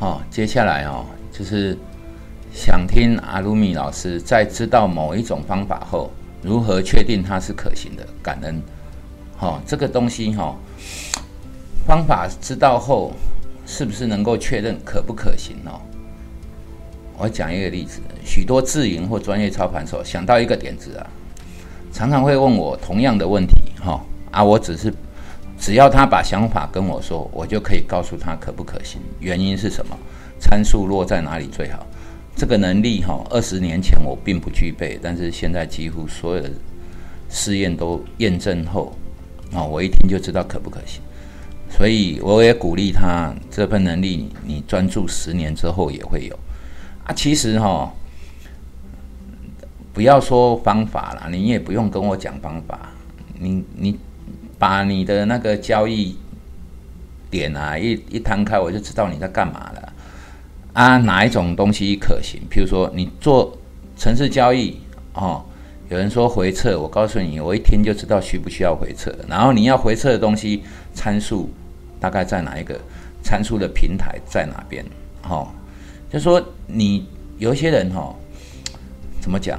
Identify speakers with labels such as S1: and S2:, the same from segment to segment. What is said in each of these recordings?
S1: 好，接下来哦，就是想听阿鲁米老师在知道某一种方法后，如何确定它是可行的？感恩。好，这个东西哈，方法知道后，是不是能够确认可不可行哦？我讲一个例子，许多自营或专业操盘手想到一个点子啊，常常会问我同样的问题哈啊，我只是。只要他把想法跟我说，我就可以告诉他可不可行，原因是什么，参数落在哪里最好。这个能力哈，二十年前我并不具备，但是现在几乎所有的试验都验证后，啊，我一听就知道可不可行。所以我也鼓励他，这份能力你专注十年之后也会有。啊，其实哈，不要说方法了，你也不用跟我讲方法，你你。把你的那个交易点啊一一摊开，我就知道你在干嘛了啊？哪一种东西可行？譬如说你做城市交易哦，有人说回撤，我告诉你，我一听就知道需不需要回撤。然后你要回撤的东西参数大概在哪一个参数的平台在哪边？哦，就说你有些人哈，怎么讲？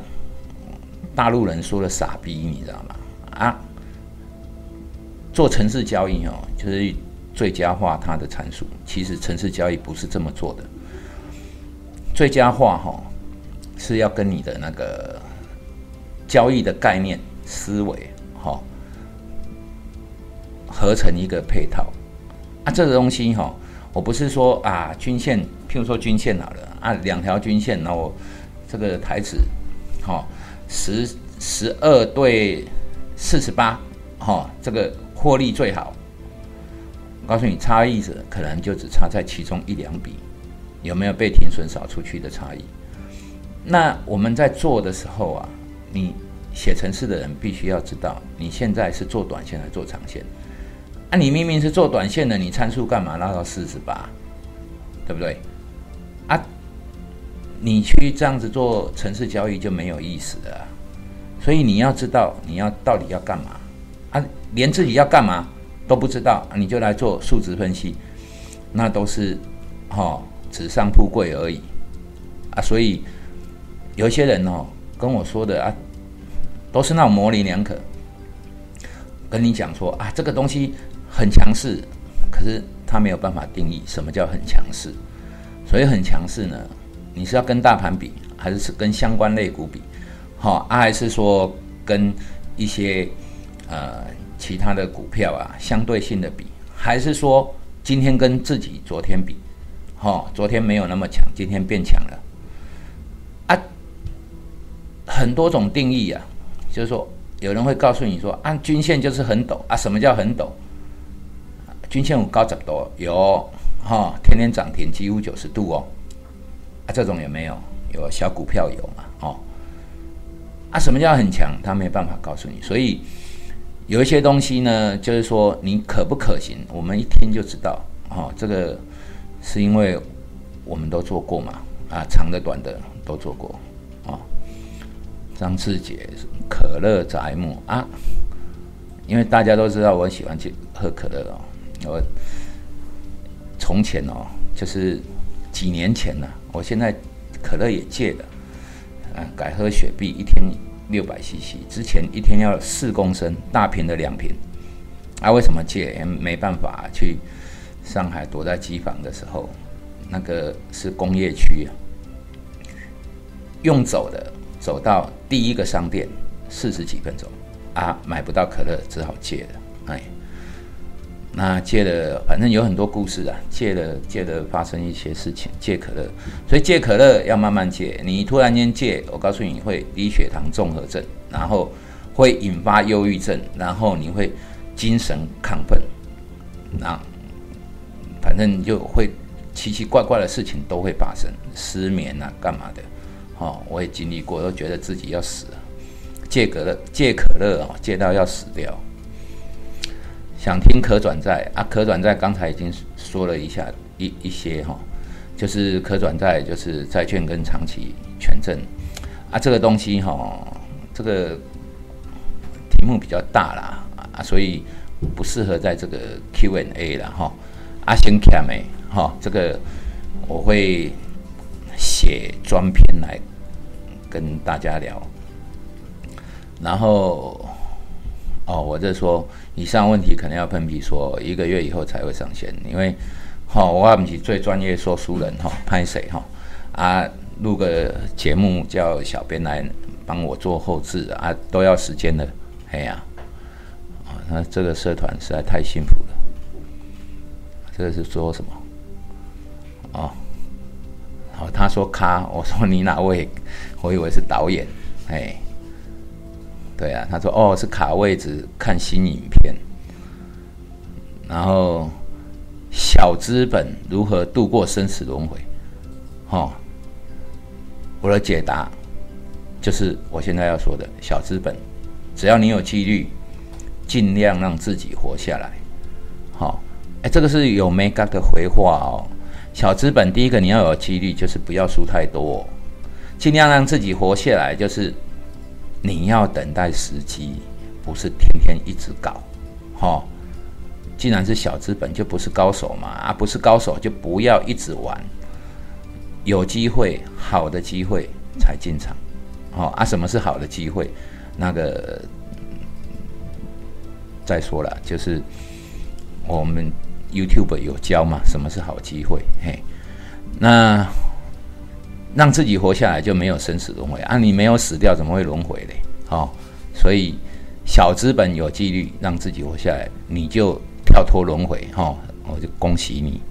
S1: 大陆人说的傻逼，你知道吗？啊？做城市交易哦，就是最佳化它的参数。其实城市交易不是这么做的，最佳化哈是要跟你的那个交易的概念思维哈合成一个配套啊。这个东西哈，我不是说啊均线，譬如说均线好了啊，两条均线，然后这个台子哈十十二对四十八哈这个。获利最好，我告诉你，差异者可能就只差在其中一两笔，有没有被停损扫出去的差异？那我们在做的时候啊，你写程式的人必须要知道，你现在是做短线还是做长线？啊，你明明是做短线的，你参数干嘛拉到四十八？对不对？啊，你去这样子做城市交易就没有意思了。所以你要知道，你要到底要干嘛？啊，连自己要干嘛都不知道，你就来做数值分析，那都是哈纸上富贵而已啊。所以有一些人哦跟我说的啊，都是那种模棱两可，跟你讲说啊这个东西很强势，可是他没有办法定义什么叫很强势。所以很强势呢，你是要跟大盘比，还是跟相关类股比？好啊，还是说跟一些？呃，其他的股票啊，相对性的比，还是说今天跟自己昨天比，哈，昨天没有那么强，今天变强了，啊，很多种定义啊，就是说有人会告诉你说，按均线就是很陡啊，什么叫很陡？均线有高怎么多？有，哈，天天涨停，几乎九十度哦，啊，这种有没有？有小股票有嘛？哦，啊，什么叫很强？他没办法告诉你，所以。有一些东西呢，就是说你可不可行，我们一听就知道。哦，这个是因为我们都做过嘛，啊，长的短的都做过。啊，张志杰，可乐宅木啊，因为大家都知道我喜欢去喝可乐哦。我从前哦，就是几年前呢，我现在可乐也戒了，啊，改喝雪碧，一天。六百 CC，之前一天要四公升，大瓶的两瓶，啊，为什么戒？没办法，去上海躲在机房的时候，那个是工业区啊，用走的，走到第一个商店四十几分钟，啊，买不到可乐，只好戒了，哎。那戒了，反正有很多故事啊。戒了，戒了，发生一些事情。戒可乐，所以戒可乐要慢慢戒。你突然间戒，我告诉你会低血糖综合症，然后会引发忧郁症，然后你会精神亢奋，那反正就会奇奇怪怪的事情都会发生，失眠啊，干嘛的？哦，我也经历过，都觉得自己要死了。戒可乐，戒可乐哦，戒到要死掉。想听可转债啊？可转债刚才已经说了一下一一些哈，就是可转债就是债券跟长期权证啊，这个东西哈，这个题目比较大啦啊，所以不适合在这个 Q&A 了哈。阿星卡美哈，这个我会写专篇来跟大家聊。然后，哦，我这说以上问题可能要喷皮，说一个月以后才会上线，因为，好，我不是最专业说书人哈，拍谁哈啊，录个节目叫小编来帮我做后置啊，都要时间的，哎呀，啊，那这个社团实在太幸福了。这个是说什么？哦，好，他说咖，我说你哪位？我以为是导演，哎。对啊，他说哦是卡位置看新影片，然后小资本如何度过生死轮回？哦，我的解答就是我现在要说的小资本，只要你有纪律，尽量让自己活下来。好，哎，这个是有 make up 的回话哦。小资本第一个你要有纪律，就是不要输太多，尽量让自己活下来，就是。你要等待时机，不是天天一直搞，哈。既然是小资本，就不是高手嘛，啊，不是高手就不要一直玩。有机会，好的机会才进场，哦啊，什么是好的机会？那个再说了，就是我们 YouTube 有教嘛，什么是好机会？嘿，那。让自己活下来就没有生死轮回啊！你没有死掉，怎么会轮回嘞？哦，所以小资本有纪律，让自己活下来，你就跳脱轮回哈！我就恭喜你。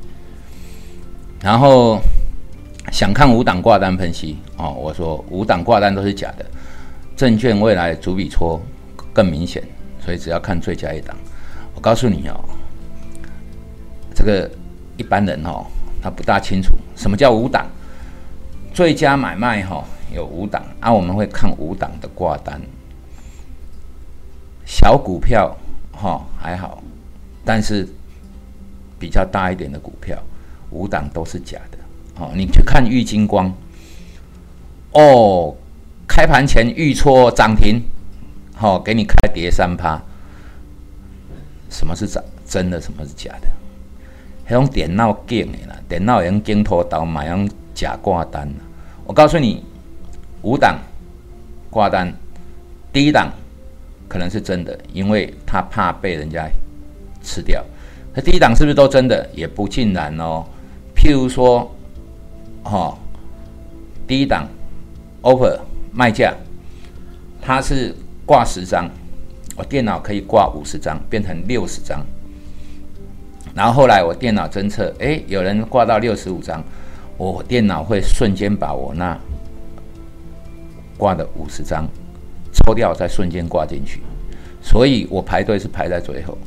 S1: 然后想看五档挂单分析哦，我说五档挂单都是假的，证券未来主笔戳更明显，所以只要看最佳一档。我告诉你哦，这个一般人哦，他不大清楚什么叫五档。最佳买卖哈有五档啊，我们会看五档的挂单。小股票哈还好，但是比较大一点的股票，五档都是假的。哦，你去看玉金光，哦，开盘前预戳涨停，好给你开跌三趴。什么是真真的？什么是假的？那种电脑镜的啦，电脑用镜头刀买用。假挂单我告诉你，五档挂单，第一档可能是真的，因为他怕被人家吃掉。那第一档是不是都真的？也不尽然哦。譬如说，哈，第一档 offer 卖价，它是挂十张，我电脑可以挂五十张，变成六十张。然后后来我电脑侦测，哎，有人挂到六十五张。我电脑会瞬间把我那挂的五十张抽掉，再瞬间挂进去，所以我排队是排在最后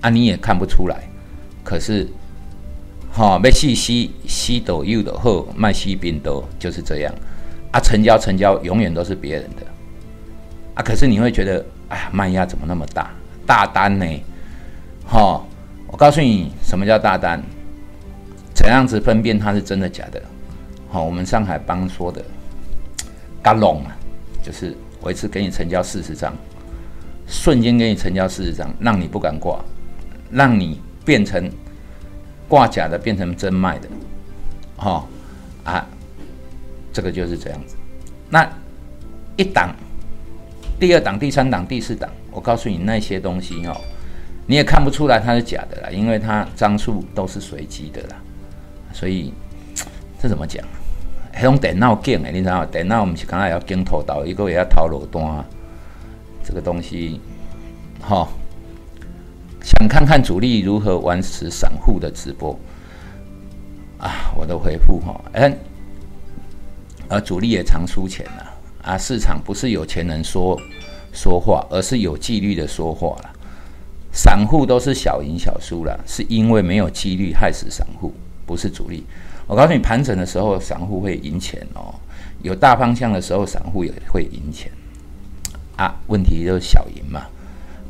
S1: 啊，你也看不出来。可是，哈，被细吸吸抖右的后卖吸冰都就是这样啊，成交成交永远都是别人的啊，可是你会觉得，哎呀，卖压怎么那么大？大单呢？哈，我告诉你，什么叫大单？怎样子分辨它是真的假的？好，我们上海帮说的，嘎隆啊，就是我一次给你成交四十张，瞬间给你成交四十张，让你不敢挂，让你变成挂假的变成真卖的，哦啊，这个就是这样子。那一档、第二档、第三档、第四档，我告诉你那些东西哦，你也看不出来它是假的啦，因为它张数都是随机的啦。所以这怎么讲？那种电脑镜诶，你知道电脑我们是刚才要镜头到一个也要套路单，这个东西，哈，想看看主力如何玩死散户的直播啊！我的回复哈，哎，而主力也常输钱了啊！市场不是有钱人说说话，而是有纪律的说话了。散户都是小赢小输了，是因为没有纪律害死散户。不是主力，我告诉你，盘整的时候散户会赢钱哦，有大方向的时候散户也会赢钱啊。问题就是小赢嘛，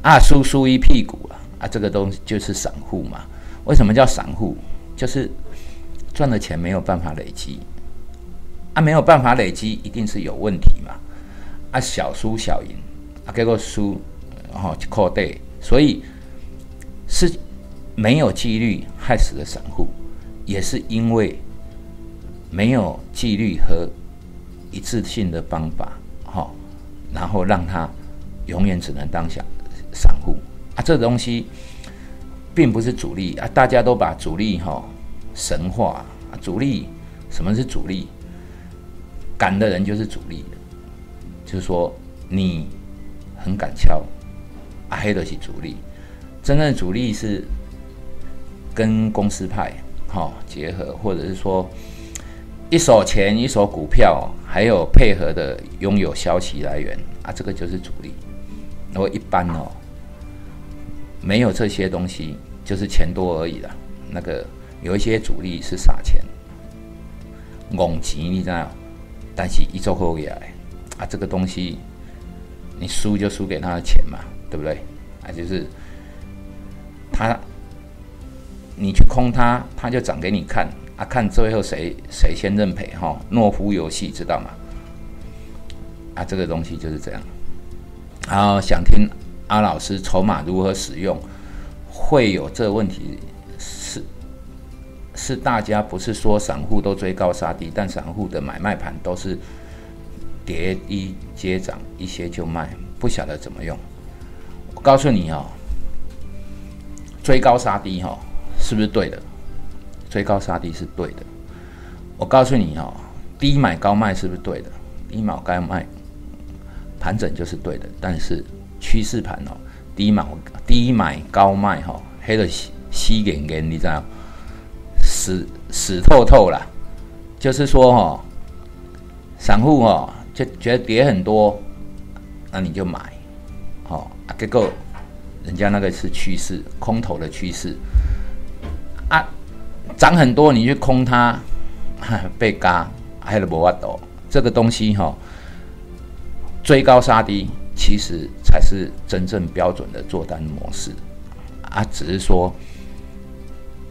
S1: 啊输输一屁股啊啊，这个东西就是散户嘛。为什么叫散户？就是赚的钱没有办法累积啊，没有办法累积，一定是有问题嘛。啊，小输小赢啊，结果输然后扣对，所以是没有纪律害死了散户。也是因为没有纪律和一致性的方法，哈，然后让他永远只能当小散户啊，这东西并不是主力啊，大家都把主力哈神化，主力什么是主力？敢的人就是主力，就是说你很敢敲，啊，黑的是主力，真正的主力是跟公司派哈结合，或者是说一手钱一手股票，还有配合的拥有消息来源啊，这个就是主力。如果一般哦，没有这些东西，就是钱多而已啦。那个有一些主力是撒钱，拱钱，你知道？但是一做后来啊，这个东西你输就输给他的钱嘛，对不对？啊，就是他你去空他，他就涨给你看啊，看最后谁谁先认赔哈。懦夫游戏知道吗？啊，这个东西就是这样。然后想听阿老师筹码如何使用，会有这问题是。是大家不是说散户都追高杀低，但散户的买卖盘都是跌一接涨，一些就卖，不晓得怎么用。我告诉你哦，追高杀低哈，是不是对的？追高杀低是对的。我告诉你哦，低买高卖是不是对的？低买高卖，盘整就是对的。但是趋势盘哦，低买低买高卖哈，黑的吸吸点点，你知道？死死透透了，就是说哈，散户哦就觉得跌很多，那你就买，哦，结果人家那个是趋势，空头的趋势，啊，涨很多你去空它，被嘎，还有无法抖，这个东西哈，追高杀低，其实才是真正标准的做单模式，啊，只是说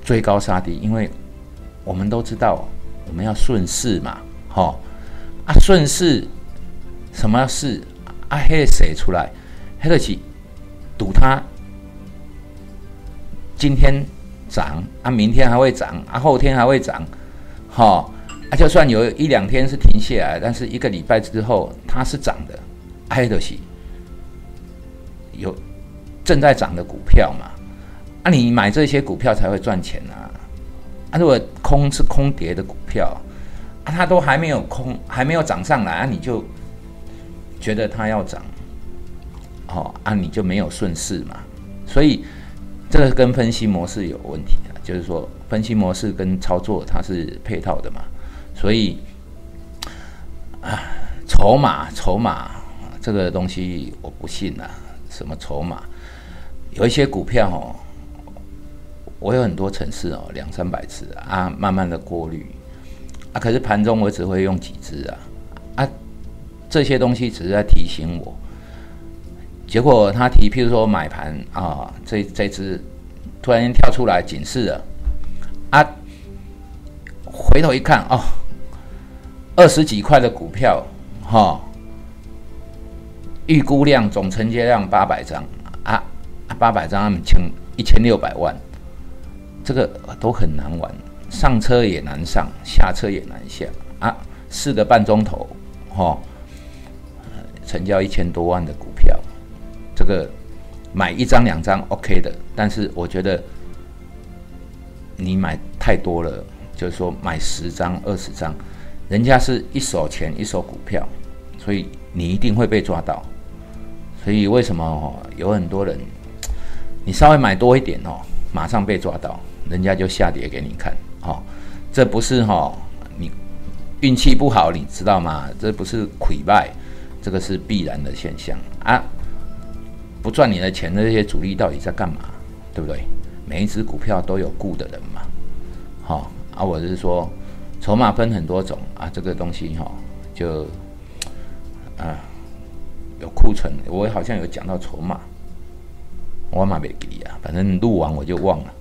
S1: 追高杀低，因为。我们都知道，我们要顺势嘛，哈啊顺势，什么势啊？黑谁出来？黑得起赌它今天涨啊，明天还会涨啊，后天还会涨，哈啊！就算有一两天是停下来，但是一个礼拜之后它是涨的，黑得西有正在涨的股票嘛？啊，你买这些股票才会赚钱啊！如果空是空跌的股票，啊，它都还没有空，还没有涨上来啊，你就觉得它要涨，哦，啊，你就没有顺势嘛。所以这个跟分析模式有问题啊，就是说分析模式跟操作它是配套的嘛。所以啊，筹码筹码这个东西我不信啊，什么筹码？有一些股票哦。我有很多城市哦，两三百次啊，慢慢的过滤啊。可是盘中我只会用几只啊啊，这些东西只是在提醒我。结果他提，譬如说买盘啊，这这只突然间跳出来警示了啊，回头一看哦，二十几块的股票哈，预估量总成交量八百张啊，八百张他们千一千六百万。这个都很难玩，上车也难上，下车也难下啊！四个半钟头，哈，成交一千多万的股票，这个买一张两张 OK 的，但是我觉得你买太多了，就是说买十张二十张，人家是一手钱一手股票，所以你一定会被抓到。所以为什么，有很多人，你稍微买多一点哦，马上被抓到。人家就下跌给你看，哦，这不是哈，你运气不好，你知道吗？这不是溃败，这个是必然的现象啊！不赚你的钱的这些主力到底在干嘛？对不对？每一只股票都有雇的人嘛，好啊，我是说，筹码分很多种啊，这个东西哈，就啊有库存，我好像有讲到筹码，我马没给啊，反正录完我就忘了。